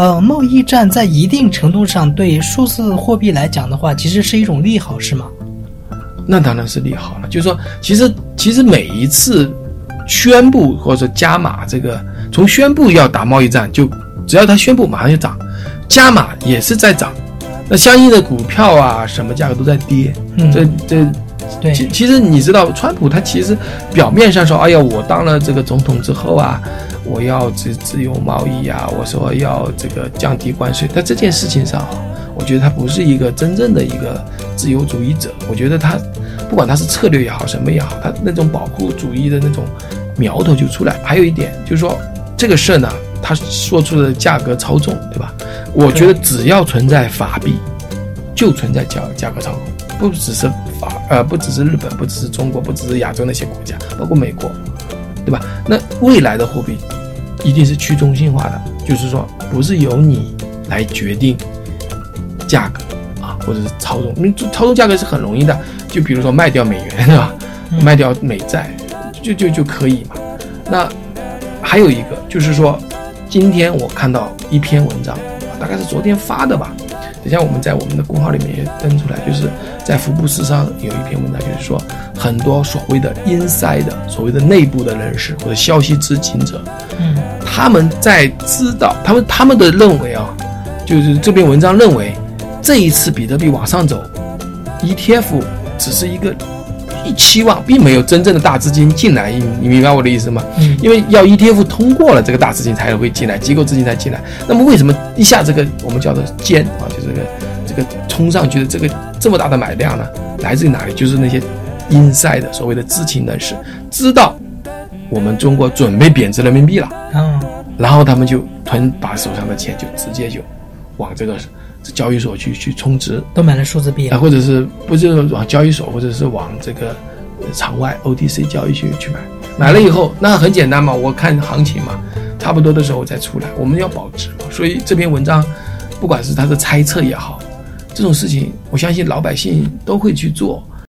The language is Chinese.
呃，贸易战在一定程度上对数字货币来讲的话，其实是一种利好，是吗？那当然是利好了。就是说，其实其实每一次宣布或者说加码这个，从宣布要打贸易战，就只要他宣布，马上就涨，加码也是在涨，那相应的股票啊什么价格都在跌。嗯这这对，其其实你知道，川普他其实表面上说，哎呀，我当了这个总统之后啊，我要自自由贸易啊，我说要这个降低关税，在这件事情上啊，我觉得他不是一个真正的一个自由主义者。我觉得他不管他是策略也好，什么也好，他那种保护主义的那种苗头就出来。还有一点就是说，这个事儿呢，他说出的价格操纵，对吧？我觉得只要存在法币，就存在价价格操控。不只是法，呃，不只是日本，不只是中国，不只是亚洲那些国家，包括美国，对吧？那未来的货币一定是去中心化的，就是说不是由你来决定价格啊，或者是操纵，因为操纵价格是很容易的，就比如说卖掉美元，对吧？嗯卖掉美债，就就就可以嘛。那还有一个就是说，今天我看到一篇文章，大概是昨天发的吧。等下我们在我们的公号里面也登出来，就是在福布斯上有一篇文章，就是说很多所谓的 inside 的所谓的内部的人士或者消息知情者，嗯。他们在知道他们他们的认为啊，就是这篇文章认为这一次比特币往上走，ETF 只是一个一期望，并没有真正的大资金进来，你你明白我的意思吗？嗯因为要 ETF 通过了，这个大资金才会进来，机构资金才进来。那么为什么一下这个我们叫做尖啊，就这个这个冲上去的这个这么大的买量呢？来自于哪里？就是那些 inside 的所谓的知情人士知道我们中国准备贬值人民币了。嗯然后他们就囤把手上的钱就直接就往这个这交易所去去充值，都买了数字币啊，或者是不是往交易所，或者是往这个呃场外 OTC 交易去去买，买了以后那很简单嘛，我看行情嘛，差不多的时候再出来，我们要保值嘛，所以这篇文章不管是他的猜测也好，这种事情我相信老百姓都会去做，